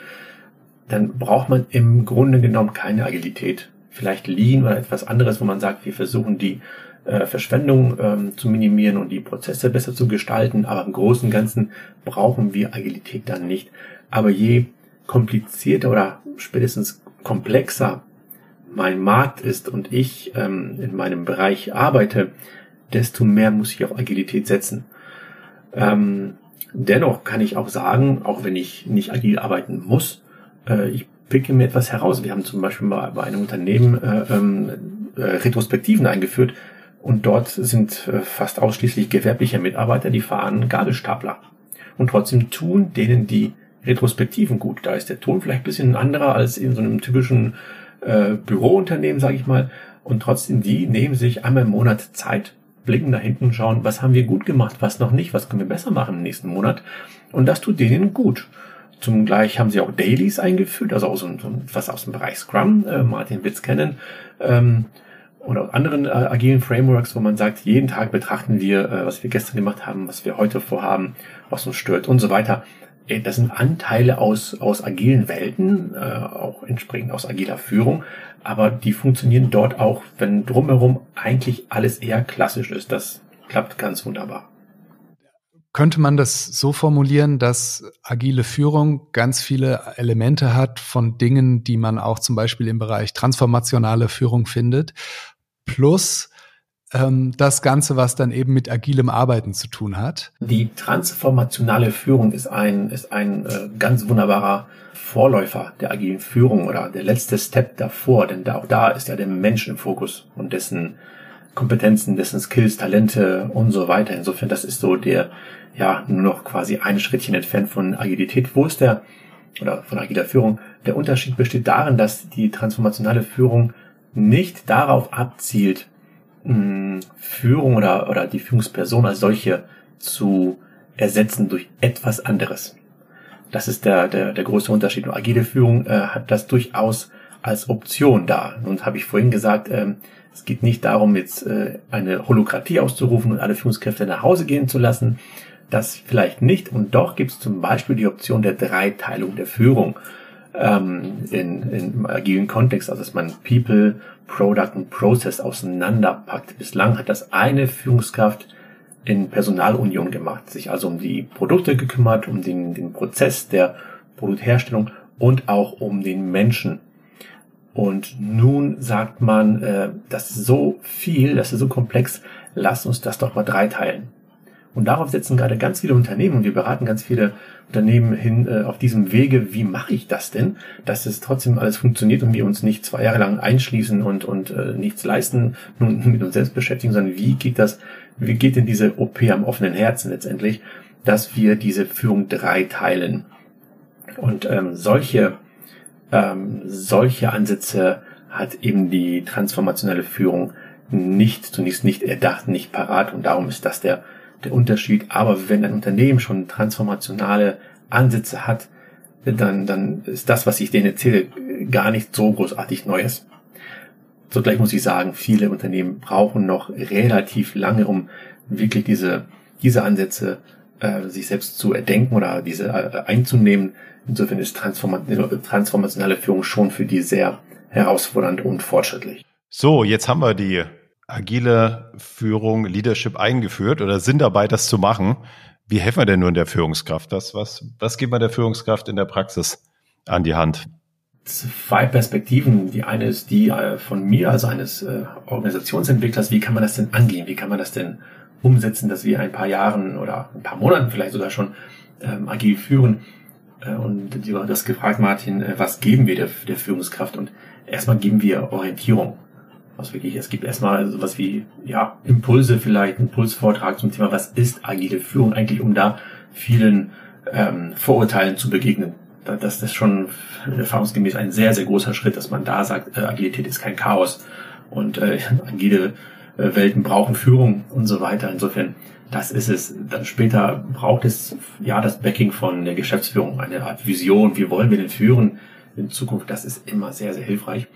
dann braucht man im Grunde genommen keine Agilität. Vielleicht Lean oder etwas anderes, wo man sagt, wir versuchen die äh, Verschwendung ähm, zu minimieren und die Prozesse besser zu gestalten, aber im Großen und Ganzen brauchen wir Agilität dann nicht. Aber je komplizierter oder spätestens komplexer mein Markt ist und ich ähm, in meinem Bereich arbeite, desto mehr muss ich auf Agilität setzen. Ähm, dennoch kann ich auch sagen, auch wenn ich nicht agil arbeiten muss, äh, ich picke mir etwas heraus. Wir haben zum Beispiel mal bei einem Unternehmen äh, ähm, äh, Retrospektiven eingeführt und dort sind äh, fast ausschließlich gewerbliche Mitarbeiter, die fahren Gabelstapler. Und trotzdem tun denen die Retrospektiven gut. Da ist der Ton vielleicht ein bisschen anderer als in so einem typischen äh, Bürounternehmen, sage ich mal. Und trotzdem, die nehmen sich einmal im Monat Zeit blicken da hinten schauen, was haben wir gut gemacht, was noch nicht, was können wir besser machen im nächsten Monat. Und das tut denen gut. Zum Gleich haben sie auch Dailies eingeführt, also auch so, so was aus dem Bereich Scrum, äh, Martin Witz kennen, ähm, oder anderen äh, agilen Frameworks, wo man sagt, jeden Tag betrachten wir, äh, was wir gestern gemacht haben, was wir heute vorhaben, was uns stört und so weiter. Äh, das sind Anteile aus, aus agilen Welten, äh, auch entsprechend aus agiler Führung, aber die funktionieren dort auch, wenn drumherum eigentlich alles eher klassisch ist. Das klappt ganz wunderbar. Könnte man das so formulieren, dass agile Führung ganz viele Elemente hat von Dingen, die man auch zum Beispiel im Bereich transformationale Führung findet, plus ähm, das Ganze, was dann eben mit agilem Arbeiten zu tun hat? Die transformationale Führung ist ein, ist ein äh, ganz wunderbarer Vorläufer der agilen Führung oder der letzte Step davor, denn da, auch da ist ja der Mensch im Fokus und dessen Kompetenzen, dessen Skills, Talente und so weiter. Insofern, das ist so der, ja, nur noch quasi ein Schrittchen entfernt von Agilität. Wo ist der, oder von agiler Führung? Der Unterschied besteht darin, dass die transformationale Führung nicht darauf abzielt, Führung oder, oder die Führungsperson als solche zu ersetzen durch etwas anderes. Das ist der, der, der große Unterschied. Und agile Führung äh, hat das durchaus als Option da. Und habe ich vorhin gesagt, ähm, es geht nicht darum, jetzt äh, eine Holokratie auszurufen und alle Führungskräfte nach Hause gehen zu lassen. Das vielleicht nicht. Und doch gibt es zum Beispiel die Option der Dreiteilung der Führung ähm, in, in, im agilen Kontext, also dass man People, Product und Process auseinanderpackt. Bislang hat das eine Führungskraft in Personalunion gemacht, sich also um die Produkte gekümmert, um den, den Prozess der Produktherstellung und auch um den Menschen. Und nun sagt man, äh, das ist so viel, das ist so komplex, lass uns das doch mal dreiteilen. Und darauf setzen gerade ganz viele Unternehmen und wir beraten ganz viele Unternehmen hin äh, auf diesem Wege, wie mache ich das denn, dass es trotzdem alles funktioniert und wir uns nicht zwei Jahre lang einschließen und, und äh, nichts leisten und mit uns selbst beschäftigen, sondern wie geht das, wie geht denn diese OP am offenen Herzen letztendlich, dass wir diese Führung drei teilen. Und ähm, solche, ähm, solche Ansätze hat eben die transformationelle Führung nicht, zunächst nicht erdacht, nicht parat und darum ist das der, der Unterschied. Aber wenn ein Unternehmen schon transformationale Ansätze hat, dann, dann ist das, was ich denen erzähle, gar nicht so großartig Neues. Zugleich muss ich sagen, viele Unternehmen brauchen noch relativ lange, um wirklich diese, diese Ansätze äh, sich selbst zu erdenken oder diese äh, einzunehmen. Insofern ist transformationale Führung schon für die sehr herausfordernd und fortschrittlich. So, jetzt haben wir die agile Führung, Leadership eingeführt oder sind dabei, das zu machen. Wie helfen wir denn nun der Führungskraft? Das, was, was gibt man der Führungskraft in der Praxis an die Hand? Zwei Perspektiven. Die eine ist die äh, von mir, also eines äh, Organisationsentwicklers. Wie kann man das denn angehen? Wie kann man das denn umsetzen, dass wir ein paar Jahren oder ein paar Monaten vielleicht sogar schon ähm, agil führen? Äh, und du hast gefragt, Martin, was geben wir der, der Führungskraft? Und erstmal geben wir Orientierung. Was wirklich, es gibt erstmal sowas wie, ja, Impulse vielleicht, Impulsvortrag zum Thema, was ist agile Führung eigentlich, um da vielen ähm, Vorurteilen zu begegnen. Das ist schon erfahrungsgemäß ein sehr, sehr großer Schritt, dass man da sagt, äh, Agilität ist kein Chaos und äh, agile äh, Welten brauchen Führung und so weiter. Insofern, das ist es. Dann später braucht es ja das Backing von der Geschäftsführung, eine Art Vision. Wie wollen wir denn führen in Zukunft? Das ist immer sehr, sehr hilfreich.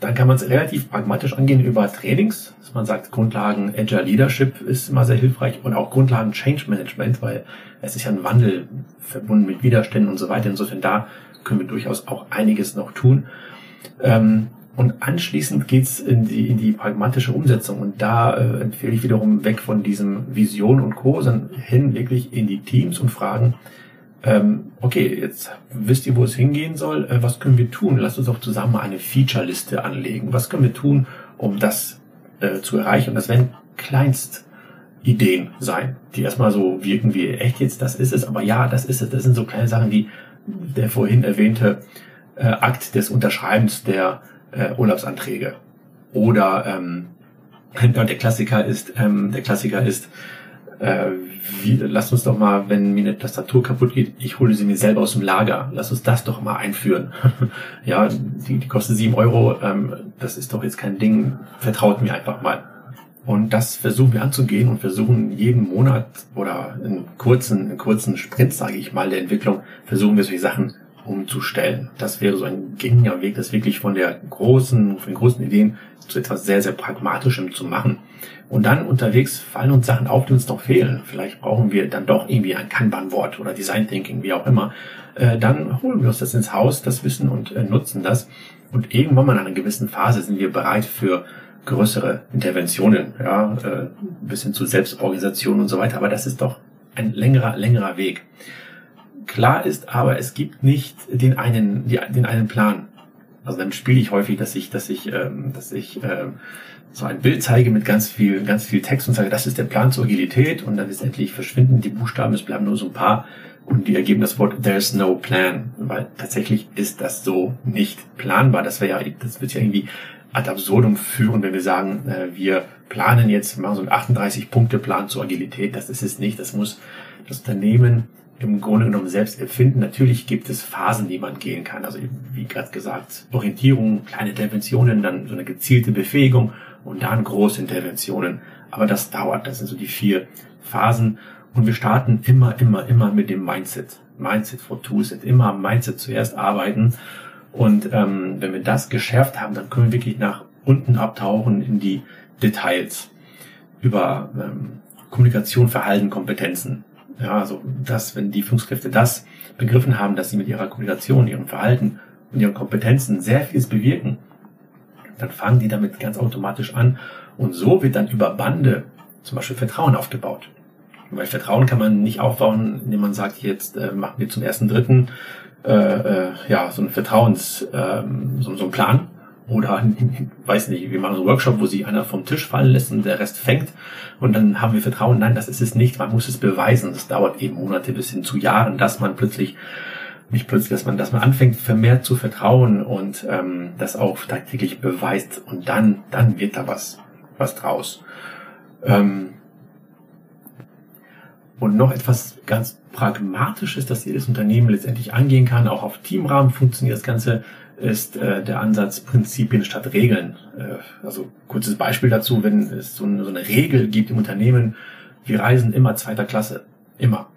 Dann kann man es relativ pragmatisch angehen über Trainings, dass man sagt, Grundlagen Agile Leadership ist immer sehr hilfreich und auch Grundlagen Change Management, weil es ist ja ein Wandel verbunden mit Widerständen und so weiter. Insofern da können wir durchaus auch einiges noch tun. Ähm, und anschließend geht's in die, in die pragmatische Umsetzung. Und da äh, empfehle ich wiederum weg von diesem Vision und Co., sondern hin wirklich in die Teams und fragen, ähm, okay, jetzt wisst ihr, wo es hingehen soll. Äh, was können wir tun? Lasst uns doch zusammen eine Feature-Liste anlegen. Was können wir tun, um das äh, zu erreichen? Und das werden Kleinstideen sein, die erstmal so wirken wie, echt jetzt, das ist es. Aber ja, das ist es. Das sind so kleine Sachen wie der vorhin erwähnte äh, Akt des Unterschreibens der äh, Urlaubsanträge. Oder ähm, der Klassiker ist, ähm, der Klassiker ist, äh, wie, lass uns doch mal, wenn mir eine Tastatur kaputt geht, ich hole sie mir selber aus dem Lager. Lass uns das doch mal einführen. ja, die, die kostet sieben Euro, ähm, das ist doch jetzt kein Ding. Vertraut mir einfach mal. Und das versuchen wir anzugehen und versuchen jeden Monat oder in kurzen, in kurzen Sprints, sage ich mal, der Entwicklung, versuchen wir solche Sachen umzustellen. Das wäre so ein gängiger Weg, das wirklich von der großen, von den großen Ideen zu etwas sehr, sehr Pragmatischem zu machen. Und dann unterwegs fallen uns Sachen auf, die uns noch fehlen. Vielleicht brauchen wir dann doch irgendwie ein Kanban-Wort oder Design Thinking, wie auch immer. Äh, dann holen wir uns das ins Haus, das Wissen und äh, nutzen das. Und irgendwann mal in einer gewissen Phase sind wir bereit für größere Interventionen, ja, äh, bis hin zu Selbstorganisation und so weiter. Aber das ist doch ein längerer, längerer Weg. Klar ist aber, es gibt nicht den einen, den einen Plan. Also dann spiele ich häufig, dass ich, dass ich, ähm, dass ich ähm, so ein Bild zeige mit ganz viel, ganz viel Text und sage, das ist der Plan zur Agilität und dann letztendlich verschwinden die Buchstaben, es bleiben nur so ein paar und die ergeben das Wort There's no plan, weil tatsächlich ist das so nicht planbar. Das wäre ja, das wird ja irgendwie ad absurdum führen, wenn wir sagen, äh, wir planen jetzt, machen so einen 38-Punkte-Plan zur Agilität. Das ist es nicht. Das muss das Unternehmen im Grunde genommen selbst erfinden. Natürlich gibt es Phasen, die man gehen kann. Also wie gerade gesagt, Orientierung, kleine Interventionen, dann so eine gezielte Befähigung und dann große Interventionen. Aber das dauert. Das sind so die vier Phasen. Und wir starten immer, immer, immer mit dem Mindset. Mindset for Toolset. Immer am Mindset zuerst arbeiten. Und ähm, wenn wir das geschärft haben, dann können wir wirklich nach unten abtauchen in die Details über ähm, Kommunikation, Verhalten, Kompetenzen. Ja, also das, wenn die Führungskräfte das begriffen haben, dass sie mit ihrer Kommunikation, ihrem Verhalten und ihren Kompetenzen sehr vieles bewirken, dann fangen die damit ganz automatisch an. Und so wird dann über Bande zum Beispiel Vertrauen aufgebaut. Weil Vertrauen kann man nicht aufbauen, indem man sagt, jetzt äh, machen wir zum ersten Dritten äh, äh, ja so ein Vertrauens, äh, so, so ein Plan, oder, weiß nicht, wir machen so einen Workshop, wo sich einer vom Tisch fallen lässt und der Rest fängt. Und dann haben wir Vertrauen. Nein, das ist es nicht. Man muss es beweisen. Das dauert eben Monate bis hin zu Jahren, dass man plötzlich, nicht plötzlich, dass man, dass man anfängt, vermehrt zu vertrauen und ähm, das auch tagtäglich beweist. Und dann, dann wird da was, was draus. Ähm, und noch etwas ganz Pragmatisches, dass jedes Unternehmen letztendlich angehen kann. Auch auf Teamrahmen funktioniert das Ganze ist äh, der Ansatz Prinzipien statt Regeln. Äh, also kurzes Beispiel dazu, wenn es so eine, so eine Regel gibt im Unternehmen, wir reisen immer zweiter Klasse, immer.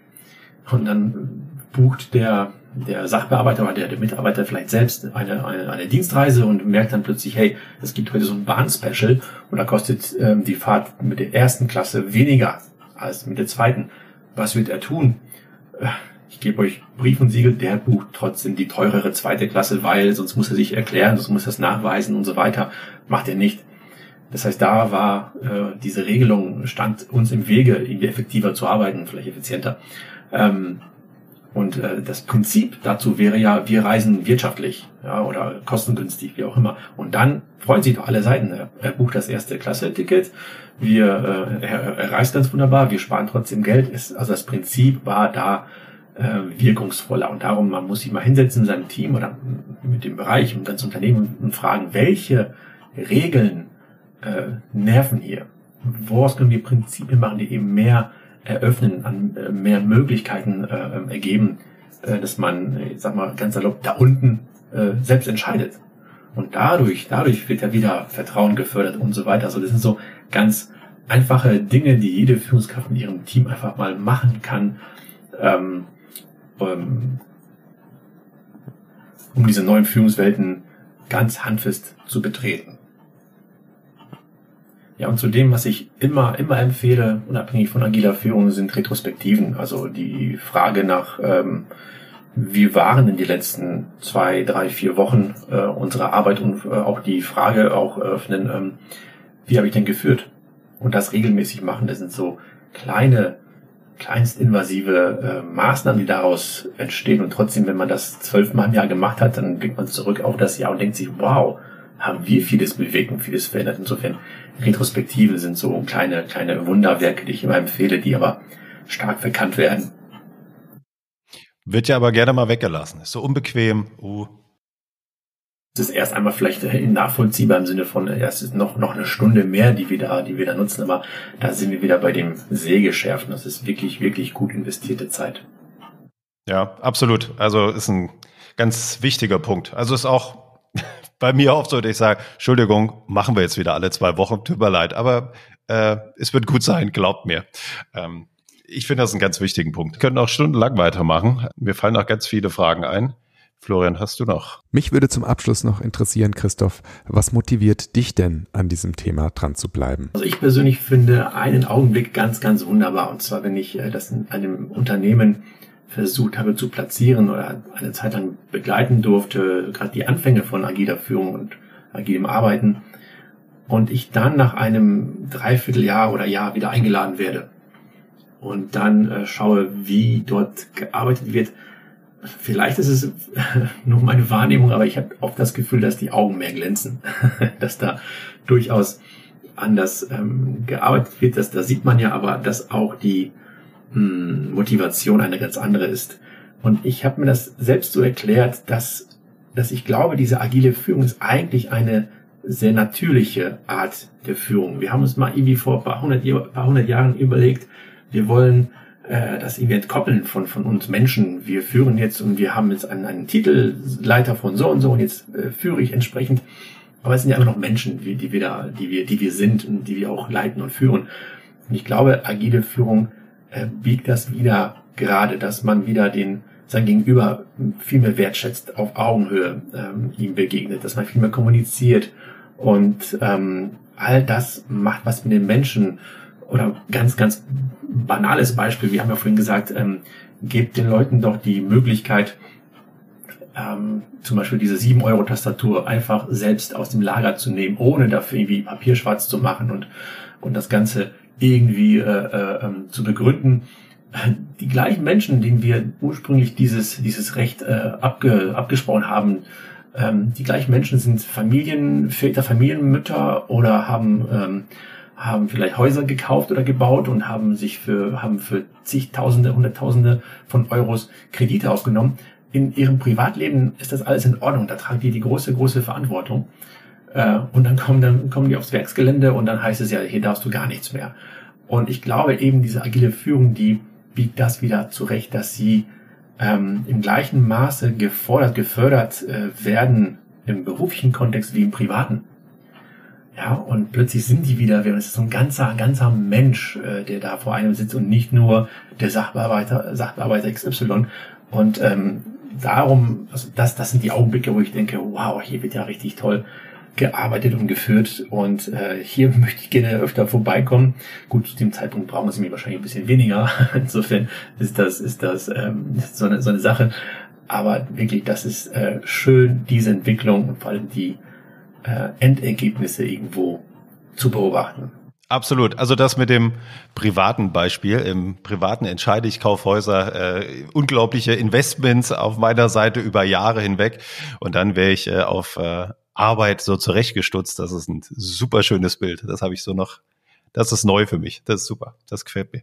Und dann bucht der der Sachbearbeiter oder der, der Mitarbeiter vielleicht selbst eine, eine, eine Dienstreise und merkt dann plötzlich, hey, es gibt heute so ein Bahnspecial und da kostet ähm, die Fahrt mit der ersten Klasse weniger als mit der zweiten. Was wird er tun? Ich gebe euch Brief und Siegel, der bucht trotzdem die teurere zweite Klasse, weil sonst muss er sich erklären, sonst muss er es nachweisen und so weiter. Macht er nicht. Das heißt, da war äh, diese Regelung, stand uns im Wege, irgendwie effektiver zu arbeiten, vielleicht effizienter. Ähm, und äh, das Prinzip dazu wäre ja, wir reisen wirtschaftlich ja, oder kostengünstig, wie auch immer. Und dann freuen sich doch alle Seiten. Er, bucht das erste Klasse-Ticket, wir, äh, er, er reist ganz wunderbar, wir sparen trotzdem Geld. Ist, also das Prinzip war da äh, wirkungsvoller. Und darum, man muss sich mal hinsetzen in seinem Team oder mit dem Bereich, und ganz Unternehmen und fragen, welche Regeln äh, nerven hier? Woraus können wir Prinzipien machen, die eben mehr eröffnen, an äh, mehr Möglichkeiten äh, ergeben, äh, dass man, ich sag mal, ganz salopp da unten äh, selbst entscheidet. Und dadurch, dadurch wird ja wieder Vertrauen gefördert und so weiter. Also das sind so ganz einfache Dinge, die jede Führungskraft in ihrem Team einfach mal machen kann, ähm, ähm, um diese neuen Führungswelten ganz handfest zu betreten. Ja, und zu dem, was ich immer, immer empfehle, unabhängig von agiler Führung, sind Retrospektiven. Also die Frage nach, ähm, wie waren denn die letzten zwei, drei, vier Wochen äh, unserer Arbeit und äh, auch die Frage auch öffnen, ähm, wie habe ich denn geführt? Und das regelmäßig machen, das sind so kleine, kleinstinvasive äh, Maßnahmen, die daraus entstehen. Und trotzdem, wenn man das zwölfmal im Jahr gemacht hat, dann blickt man zurück auf das Jahr und denkt sich, wow, haben wir vieles bewegt und vieles verändert. Insofern Retrospektive sind so kleine, kleine Wunderwerke, die ich immer empfehle, die aber stark verkannt werden. Wird ja aber gerne mal weggelassen. Ist so unbequem. Uh. Es ist erst einmal vielleicht nachvollziehbar im Sinne von, es ist noch, noch eine Stunde mehr, die wir da, die wir da nutzen, aber da sind wir wieder bei dem Sägeschärfen. Das ist wirklich, wirklich gut investierte Zeit. Ja, absolut. Also ist ein ganz wichtiger Punkt. Also ist auch bei mir oft so, dass ich sage, Entschuldigung, machen wir jetzt wieder alle zwei Wochen, tut mir leid, aber äh, es wird gut sein, glaubt mir. Ähm, ich finde das einen ganz wichtigen Punkt. Wir können auch stundenlang weitermachen. Mir fallen auch ganz viele Fragen ein. Florian, hast du noch? Mich würde zum Abschluss noch interessieren, Christoph, was motiviert dich denn an diesem Thema dran zu bleiben? Also ich persönlich finde einen Augenblick ganz, ganz wunderbar. Und zwar, wenn ich äh, das in einem Unternehmen versucht habe zu platzieren oder eine Zeit lang begleiten durfte, gerade die Anfänge von agiler Führung und agilem Arbeiten. Und ich dann nach einem Dreivierteljahr oder Jahr wieder eingeladen werde und dann äh, schaue, wie dort gearbeitet wird. Vielleicht ist es nur meine Wahrnehmung, aber ich habe oft das Gefühl, dass die Augen mehr glänzen, dass da durchaus anders ähm, gearbeitet wird. Das, da sieht man ja aber, dass auch die hm, Motivation eine ganz andere ist. Und ich habe mir das selbst so erklärt, dass, dass ich glaube, diese agile Führung ist eigentlich eine sehr natürliche Art der Führung. Wir haben uns mal irgendwie vor ein paar hundert, paar hundert Jahren überlegt, wir wollen äh, das irgendwie entkoppeln von, von uns Menschen. Wir führen jetzt und wir haben jetzt einen, einen Titelleiter von so und so und jetzt äh, führe ich entsprechend. Aber es sind ja immer noch Menschen, die, die wir da, die wir, die wir sind und die wir auch leiten und führen. Und ich glaube, agile Führung äh, biegt das wieder gerade, dass man wieder den sein Gegenüber viel mehr wertschätzt, auf Augenhöhe ähm, ihm begegnet, dass man viel mehr kommuniziert und ähm, all das macht was mit den Menschen oder ganz, ganz banales Beispiel, wir haben ja vorhin gesagt, ähm, gebt den Leuten doch die Möglichkeit, ähm, zum Beispiel diese 7-Euro-Tastatur einfach selbst aus dem Lager zu nehmen, ohne dafür irgendwie Papier schwarz zu machen und, und das Ganze irgendwie äh, äh, ähm, zu begründen. Die gleichen Menschen, denen wir ursprünglich dieses, dieses Recht äh, abge, abgesprochen haben, ähm, die gleichen Menschen sind Familienväter, Familienmütter oder haben, ähm, haben vielleicht Häuser gekauft oder gebaut und haben sich für, haben für zigtausende, hunderttausende von Euros Kredite aufgenommen. In ihrem Privatleben ist das alles in Ordnung. Da tragen die die große, große Verantwortung. Äh, und dann kommen, dann kommen die aufs Werksgelände und dann heißt es ja, hier darfst du gar nichts mehr. Und ich glaube eben, diese agile Führung, die biegt das wieder zurecht, dass sie ähm, im gleichen Maße gefordert, gefördert äh, werden im beruflichen Kontext wie im privaten. Ja, und plötzlich sind die wieder, es ist so ein ganzer, ganzer Mensch, äh, der da vor einem sitzt und nicht nur der Sachbearbeiter, Sachbearbeiter XY. Und ähm, darum, also das, das sind die Augenblicke, wo ich denke, wow, hier wird ja richtig toll gearbeitet und geführt und äh, hier möchte ich gerne öfter vorbeikommen. Gut, zu dem Zeitpunkt brauchen sie mich wahrscheinlich ein bisschen weniger. Insofern ist das, ist das ähm, so, eine, so eine Sache. Aber wirklich, das ist äh, schön, diese Entwicklung und vor allem die äh, Endergebnisse irgendwo zu beobachten. Absolut. Also das mit dem privaten Beispiel. Im privaten entscheide ich Kaufhäuser, äh, unglaubliche Investments auf meiner Seite über Jahre hinweg. Und dann wäre ich äh, auf äh, Arbeit so zurechtgestutzt. Das ist ein super schönes Bild. Das habe ich so noch. Das ist neu für mich. Das ist super. Das gefällt mir.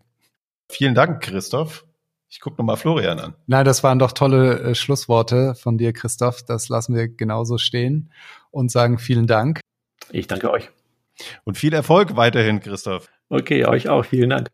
Vielen Dank, Christoph. Ich gucke nochmal Florian an. Nein, das waren doch tolle äh, Schlussworte von dir, Christoph. Das lassen wir genauso stehen und sagen vielen Dank. Ich danke euch. Und viel Erfolg weiterhin, Christoph. Okay, euch auch. Vielen Dank.